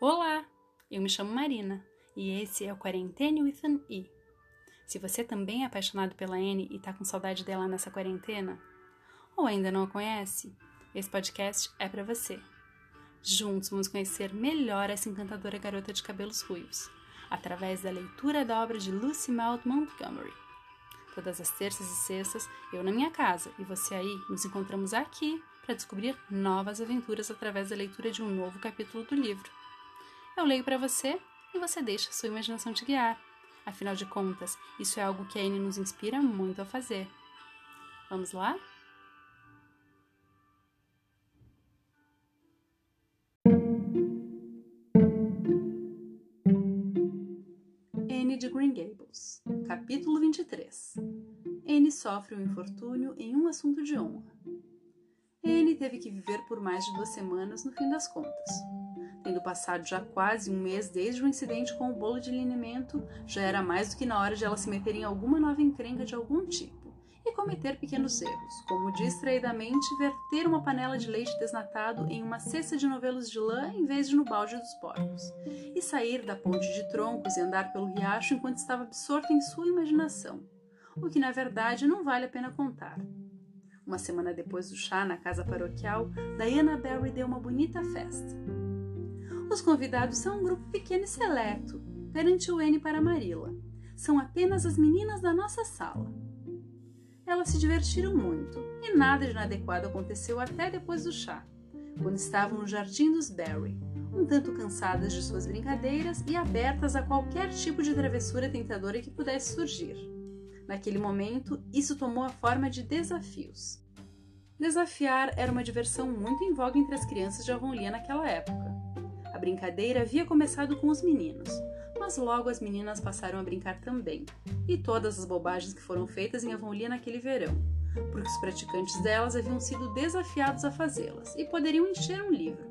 Olá, eu me chamo Marina e esse é o Quarentene with an E. Se você também é apaixonado pela Anne e tá com saudade dela nessa quarentena, ou ainda não a conhece, esse podcast é para você. Juntos vamos conhecer melhor essa encantadora garota de cabelos ruivos, através da leitura da obra de Lucy Maud Montgomery. Todas as terças e sextas, eu na minha casa e você aí, nos encontramos aqui para descobrir novas aventuras através da leitura de um novo capítulo do livro. Eu leio para você e você deixa sua imaginação te guiar. Afinal de contas, isso é algo que a Anne nos inspira muito a fazer. Vamos lá? Anne de Green Gables, capítulo 23. Anne sofre um infortúnio em um assunto de honra. Anne teve que viver por mais de duas semanas no fim das contas. Tendo passado já quase um mês desde o incidente com o bolo de alinhamento, já era mais do que na hora de ela se meter em alguma nova encrenca de algum tipo e cometer pequenos erros, como distraidamente verter uma panela de leite desnatado em uma cesta de novelos de lã em vez de no balde dos porcos, e sair da ponte de troncos e andar pelo riacho enquanto estava absorta em sua imaginação, o que na verdade não vale a pena contar. Uma semana depois do chá na casa paroquial, Diana Barry deu uma bonita festa. Os convidados são um grupo pequeno e seleto, garantiu Anne para Marilla. São apenas as meninas da nossa sala. Elas se divertiram muito e nada de inadequado aconteceu até depois do chá, quando estavam no jardim dos Barry, um tanto cansadas de suas brincadeiras e abertas a qualquer tipo de travessura tentadora que pudesse surgir. Naquele momento, isso tomou a forma de desafios. Desafiar era uma diversão muito em voga entre as crianças de Avonlea naquela época. Brincadeira havia começado com os meninos, mas logo as meninas passaram a brincar também, e todas as bobagens que foram feitas em Avonlea naquele verão, porque os praticantes delas haviam sido desafiados a fazê-las e poderiam encher um livro.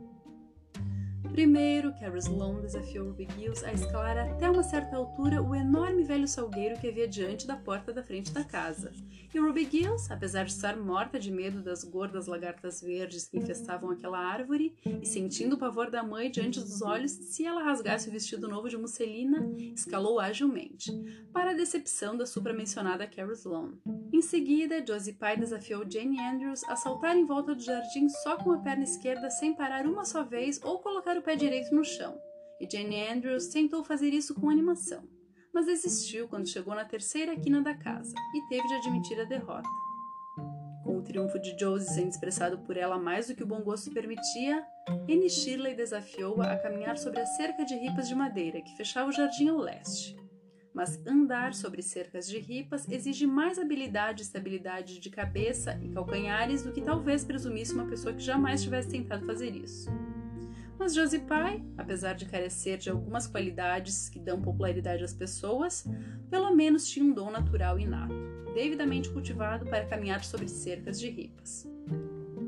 Primeiro, Carrie Sloane desafiou Ruby Gills a escalar até uma certa altura o enorme velho salgueiro que havia diante da porta da frente da casa. E Ruby Gills, apesar de estar morta de medo das gordas lagartas verdes que infestavam aquela árvore e sentindo o pavor da mãe diante dos olhos se ela rasgasse o vestido novo de musselina, escalou agilmente, para a decepção da supramencionada Carrie Sloane. Em seguida, Josie Pye desafiou Jane Andrews a saltar em volta do jardim só com a perna esquerda sem parar uma só vez ou colocar o pé direito no chão, e Jane Andrews tentou fazer isso com animação, mas desistiu quando chegou na terceira quina da casa e teve de admitir a derrota. Com o triunfo de Josie sendo expressado por ela mais do que o bom gosto permitia, Annie Shirley desafiou-a a caminhar sobre a cerca de ripas de madeira que fechava o jardim ao leste. Mas andar sobre cercas de ripas exige mais habilidade e estabilidade de cabeça e calcanhares do que talvez presumisse uma pessoa que jamais tivesse tentado fazer isso. Mas Josie Pye, apesar de carecer de algumas qualidades que dão popularidade às pessoas, pelo menos tinha um dom natural inato, devidamente cultivado para caminhar sobre cercas de ripas.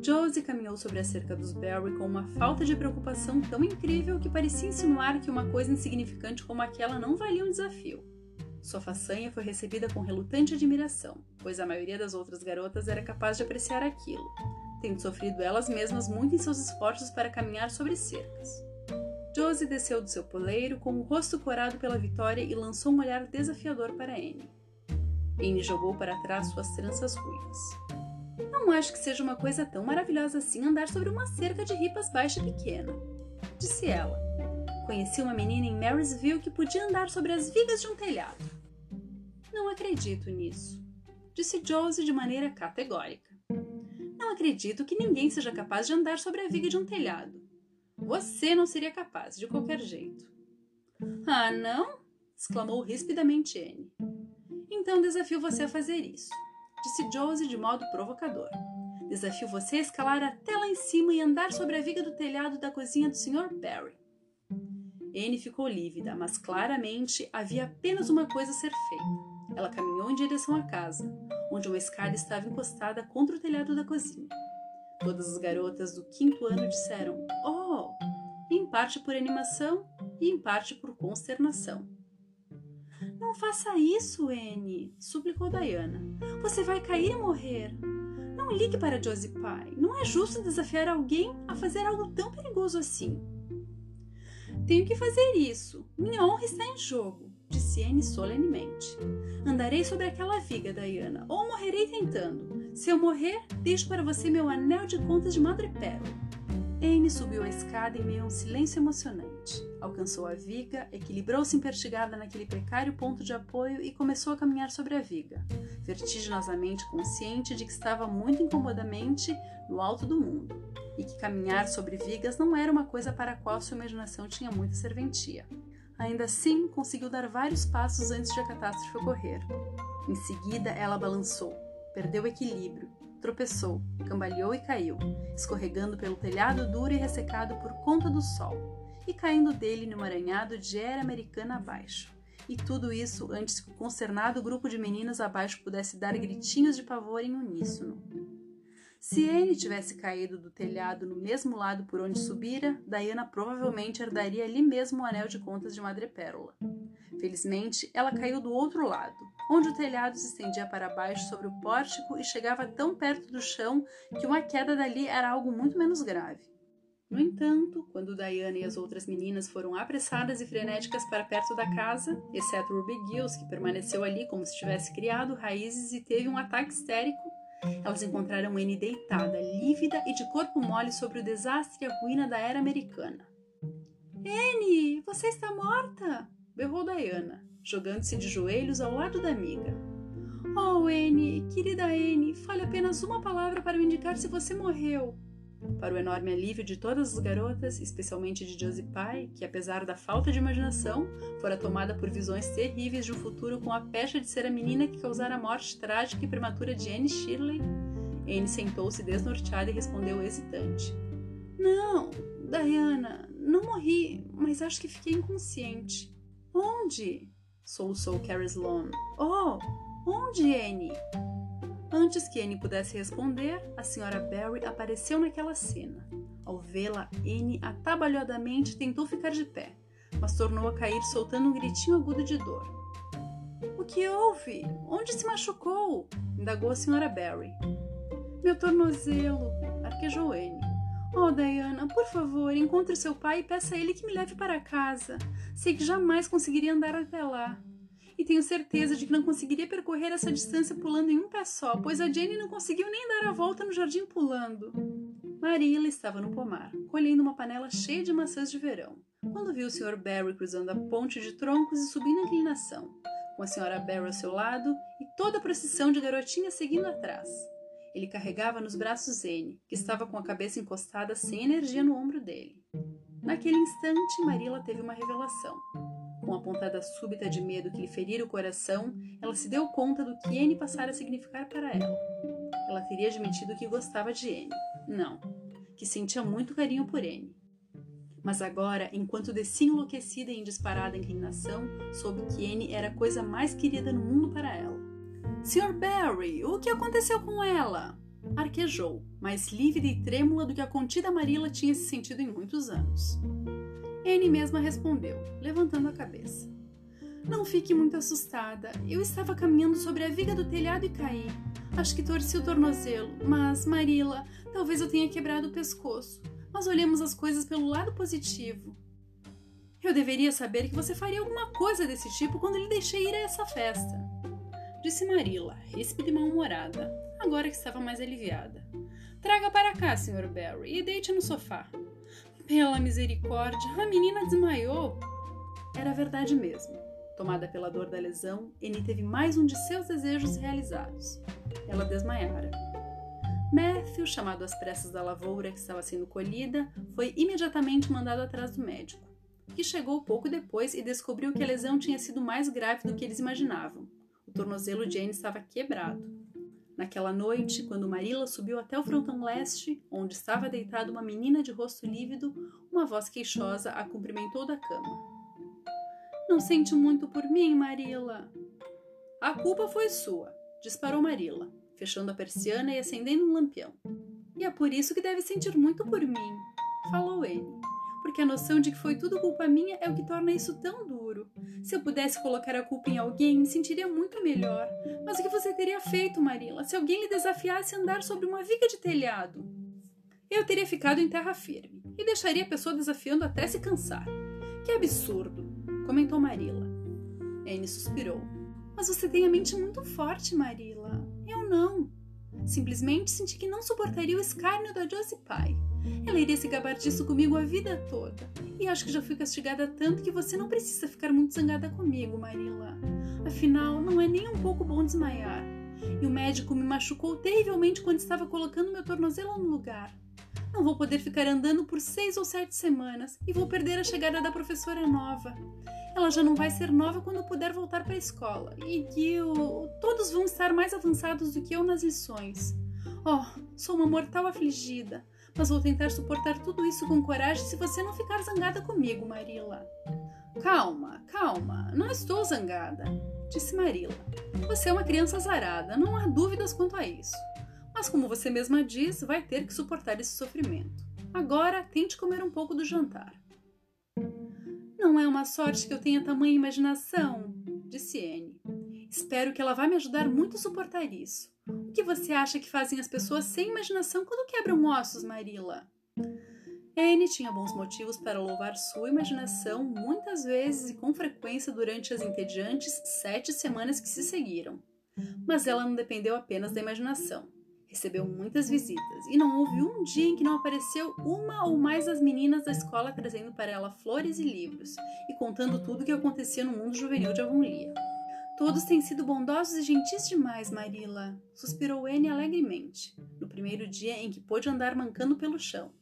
Josie caminhou sobre a cerca dos Barry com uma falta de preocupação tão incrível que parecia insinuar que uma coisa insignificante como aquela não valia um desafio. Sua façanha foi recebida com relutante admiração, pois a maioria das outras garotas era capaz de apreciar aquilo, tendo sofrido elas mesmas muito em seus esforços para caminhar sobre cercas. Josie desceu do seu poleiro com o rosto corado pela vitória e lançou um olhar desafiador para Anne. Anne jogou para trás suas tranças ruivas. Não acho que seja uma coisa tão maravilhosa assim andar sobre uma cerca de ripas baixa e pequena, disse ela. Conheci uma menina em Marysville que podia andar sobre as vigas de um telhado. Não acredito nisso, disse Josie de maneira categórica. Não acredito que ninguém seja capaz de andar sobre a viga de um telhado. Você não seria capaz, de qualquer jeito. Ah, não? exclamou rispidamente Anne. Então desafio você a fazer isso, disse Josie de modo provocador. Desafio você a escalar até lá em cima e andar sobre a viga do telhado da cozinha do Sr. Barry. Anne ficou lívida, mas claramente havia apenas uma coisa a ser feita. Ela caminhou em direção à casa, onde uma escada estava encostada contra o telhado da cozinha. Todas as garotas do quinto ano disseram Oh! em parte por animação e em parte por consternação. Não faça isso, Anne, suplicou Diana. Você vai cair e morrer. Não ligue para Josie Pye. Não é justo desafiar alguém a fazer algo tão perigoso assim. Tenho que fazer isso. Minha honra está em jogo, disse Anne solenemente. Andarei sobre aquela viga, Diana, ou morrerei tentando. Se eu morrer, deixo para você meu anel de contas de madrepérola. Anne subiu a escada em meio a um silêncio emocionante. Alcançou a viga, equilibrou-se impertigada naquele precário ponto de apoio e começou a caminhar sobre a viga, vertiginosamente consciente de que estava muito incomodamente no alto do mundo e que caminhar sobre vigas não era uma coisa para a qual sua imaginação tinha muita serventia. Ainda assim, conseguiu dar vários passos antes de a catástrofe ocorrer. Em seguida, ela balançou, perdeu o equilíbrio tropeçou, cambaleou e caiu, escorregando pelo telhado duro e ressecado por conta do sol, e caindo dele num aranhado de era americana abaixo. E tudo isso antes que o consternado grupo de meninas abaixo pudesse dar gritinhos de pavor em uníssono. Se Anne tivesse caído do telhado no mesmo lado por onde subira, Diana provavelmente herdaria ali mesmo o anel de contas de madrepérola. Felizmente, ela caiu do outro lado, onde o telhado se estendia para baixo sobre o pórtico e chegava tão perto do chão que uma queda dali era algo muito menos grave. No entanto, quando Diana e as outras meninas foram apressadas e frenéticas para perto da casa, exceto Ruby Gills, que permaneceu ali como se tivesse criado raízes e teve um ataque histérico, elas encontraram Anne deitada, lívida e de corpo mole sobre o desastre e a ruína da era americana. Anne, você está morta! berrou Diana, jogando-se de joelhos ao lado da amiga. Oh, Anne, querida Anne, fale apenas uma palavra para me indicar se você morreu. Para o enorme alívio de todas as garotas, especialmente de Josie Pye, que apesar da falta de imaginação, fora tomada por visões terríveis de um futuro com a pecha de ser a menina que causara a morte trágica e prematura de Anne Shirley, Anne sentou-se desnorteada e respondeu hesitante: Não, Diana, não morri, mas acho que fiquei inconsciente. Onde? Soluçou Carrie Sloane. Oh, onde, Anne? Antes que Anne pudesse responder, a senhora Barry apareceu naquela cena. Ao vê-la, Anne atabalhadamente tentou ficar de pé, mas tornou a cair soltando um gritinho agudo de dor. O que houve? Onde se machucou? indagou a senhora Barry. Meu tornozelo, arquejou Anne. Oh, Diana, por favor, encontre seu pai e peça a ele que me leve para casa. Sei que jamais conseguiria andar até lá. E tenho certeza de que não conseguiria percorrer essa distância pulando em um pé só, pois a Jenny não conseguiu nem dar a volta no jardim pulando. Marilla estava no pomar, colhendo uma panela cheia de maçãs de verão, quando viu o Sr. Barry cruzando a ponte de troncos e subindo a inclinação, com a Sra. Barry ao seu lado e toda a procissão de garotinhas seguindo atrás. Ele carregava nos braços N, que estava com a cabeça encostada sem energia no ombro dele. Naquele instante, Marilla teve uma revelação. Com a pontada súbita de medo que lhe ferira o coração, ela se deu conta do que N passara a significar para ela. Ela teria admitido que gostava de N. Não, que sentia muito carinho por N. Mas agora, enquanto descia enlouquecida em disparada inclinação, soube que N era a coisa mais querida no mundo para ela. Sr. Barry, o que aconteceu com ela? Arquejou, mais lívida e trêmula do que a contida Marilla tinha se sentido em muitos anos. Anne mesma respondeu, levantando a cabeça. Não fique muito assustada. Eu estava caminhando sobre a viga do telhado e caí. Acho que torci o tornozelo, mas, Marilla, talvez eu tenha quebrado o pescoço. Mas olhemos as coisas pelo lado positivo. Eu deveria saber que você faria alguma coisa desse tipo quando lhe deixei ir a essa festa disse Marilla, ríspida e mal-humorada, agora que estava mais aliviada. Traga para cá, Sr. Barry, e deite no sofá. Pela misericórdia, a menina desmaiou. Era verdade mesmo. Tomada pela dor da lesão, Annie teve mais um de seus desejos realizados. Ela desmaiara. Matthew, chamado às pressas da lavoura que estava sendo colhida, foi imediatamente mandado atrás do médico, que chegou pouco depois e descobriu que a lesão tinha sido mais grave do que eles imaginavam o tornozelo de Anne estava quebrado. Naquela noite, quando Marilla subiu até o frontão leste, onde estava deitada uma menina de rosto lívido, uma voz queixosa a cumprimentou da cama. Não sente muito por mim, Marilla? A culpa foi sua, disparou Marilla, fechando a persiana e acendendo um lampião. E é por isso que deve sentir muito por mim, falou Anne porque a noção de que foi tudo culpa minha é o que torna isso tão duro. Se eu pudesse colocar a culpa em alguém, me sentiria muito melhor. Mas o que você teria feito, Marilla, se alguém lhe desafiasse a andar sobre uma viga de telhado? Eu teria ficado em terra firme e deixaria a pessoa desafiando até se cansar. Que absurdo, comentou Marila. Anne suspirou. Mas você tem a mente muito forte, Marila. Eu não. Simplesmente senti que não suportaria o escárnio da Josie Pye. Ela iria se gabar disso comigo a vida toda. E acho que já fui castigada tanto que você não precisa ficar muito zangada comigo, Marilla. Afinal, não é nem um pouco bom desmaiar. E o médico me machucou terrivelmente quando estava colocando meu tornozelo no lugar. Não vou poder ficar andando por seis ou sete semanas e vou perder a chegada da professora nova. Ela já não vai ser nova quando puder voltar para a escola. E Gil, todos vão estar mais avançados do que eu nas lições. Oh, sou uma mortal afligida, mas vou tentar suportar tudo isso com coragem se você não ficar zangada comigo, Marila. Calma, calma, não estou zangada, disse Marila. Você é uma criança azarada, não há dúvidas quanto a isso. Mas como você mesma diz, vai ter que suportar esse sofrimento. Agora tente comer um pouco do jantar. Não é uma sorte que eu tenha tamanha imaginação, disse Anne. Espero que ela vá me ajudar muito a suportar isso. O que você acha que fazem as pessoas sem imaginação quando quebram ossos, Marilla? Anne tinha bons motivos para louvar sua imaginação muitas vezes e com frequência durante as entediantes sete semanas que se seguiram. Mas ela não dependeu apenas da imaginação. Recebeu muitas visitas e não houve um dia em que não apareceu uma ou mais das meninas da escola trazendo para ela flores e livros e contando tudo o que acontecia no mundo juvenil de Avonlea. Todos têm sido bondosos e gentis demais, Marilla, suspirou Anne alegremente, no primeiro dia em que pôde andar mancando pelo chão.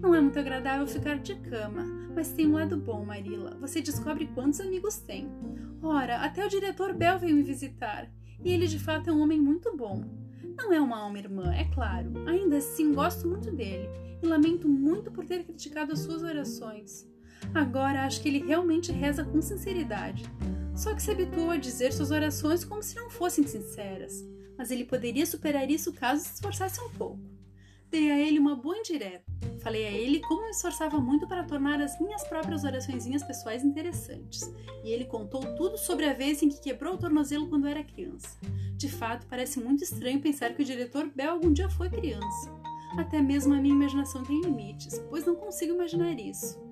Não é muito agradável ficar de cama, mas tem um lado bom, Marilla. Você descobre quantos amigos tem. Ora, até o diretor Bell veio me visitar, e ele de fato é um homem muito bom. Não é uma alma irmã, é claro. Ainda assim, gosto muito dele e lamento muito por ter criticado as suas orações. Agora acho que ele realmente reza com sinceridade. Só que se habituou a dizer suas orações como se não fossem sinceras. Mas ele poderia superar isso caso se esforçasse um pouco. Dei a ele uma boa indireta. Falei a ele como me esforçava muito para tornar as minhas próprias oraçõezinhas pessoais interessantes. E ele contou tudo sobre a vez em que quebrou o tornozelo quando era criança. De fato, parece muito estranho pensar que o diretor Bell algum dia foi criança. Até mesmo a minha imaginação tem limites, pois não consigo imaginar isso.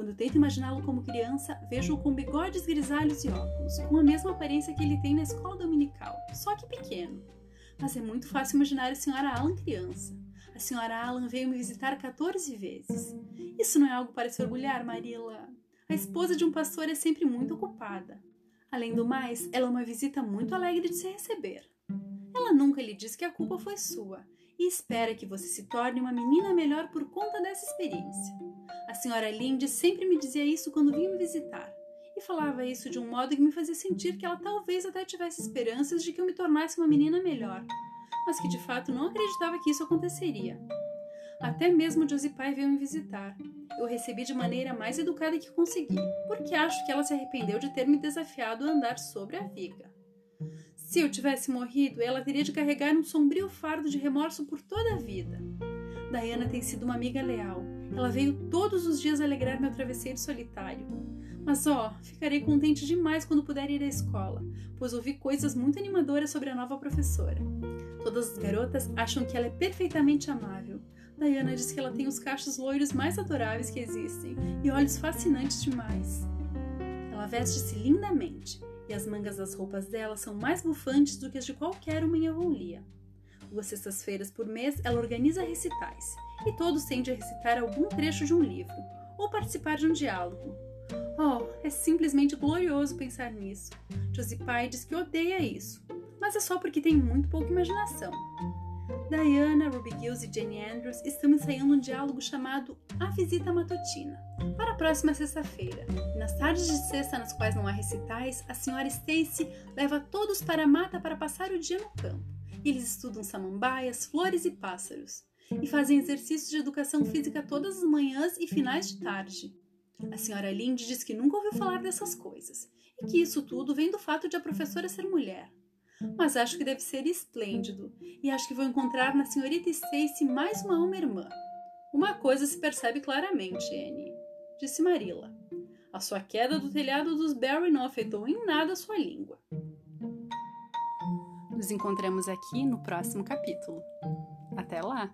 Quando tento imaginá-lo como criança, vejo-o com bigodes grisalhos e óculos, com a mesma aparência que ele tem na escola dominical, só que pequeno. Mas é muito fácil imaginar a senhora Alan criança. A senhora Alan veio me visitar 14 vezes. Isso não é algo para se orgulhar, Marilla. A esposa de um pastor é sempre muito ocupada. Além do mais, ela é uma visita muito alegre de se receber. Ela nunca lhe diz que a culpa foi sua e espera que você se torne uma menina melhor por conta dessa experiência. A senhora Linde sempre me dizia isso quando vinha me visitar e falava isso de um modo que me fazia sentir que ela talvez até tivesse esperanças de que eu me tornasse uma menina melhor, mas que de fato não acreditava que isso aconteceria. Até mesmo Josie Pai veio me visitar. Eu recebi de maneira mais educada que consegui, porque acho que ela se arrependeu de ter me desafiado a andar sobre a viga. Se eu tivesse morrido, ela teria de carregar um sombrio fardo de remorso por toda a vida. Diana tem sido uma amiga leal. Ela veio todos os dias alegrar meu travesseiro solitário. Mas ó, ficarei contente demais quando puder ir à escola, pois ouvi coisas muito animadoras sobre a nova professora. Todas as garotas acham que ela é perfeitamente amável, Diana diz que ela tem os cachos loiros mais adoráveis que existem e olhos fascinantes demais. Ela veste-se lindamente e as mangas das roupas dela são mais bufantes do que as de qualquer uma em Avonlea. Duas sextas-feiras por mês ela organiza recitais e todos tendem a recitar algum trecho de um livro ou participar de um diálogo. Oh, é simplesmente glorioso pensar nisso. Josie Pye diz que odeia isso, mas é só porque tem muito pouca imaginação. Diana, Ruby Gills e Jenny Andrews estão ensaiando um diálogo chamado A Visita Matutina para a próxima sexta-feira. Nas tardes de sexta, nas quais não há recitais, a senhora Stacy leva todos para a mata para passar o dia no campo. Eles estudam samambaias, flores e pássaros e fazem exercícios de educação física todas as manhãs e finais de tarde. A senhora Linde diz que nunca ouviu falar dessas coisas e que isso tudo vem do fato de a professora ser mulher mas acho que deve ser esplêndido e acho que vou encontrar na senhorita Stacy mais uma alma irmã. Uma coisa se percebe claramente, Anne, disse Marilla. A sua queda do telhado dos Barry não afetou em nada sua língua. Nos encontramos aqui no próximo capítulo. Até lá!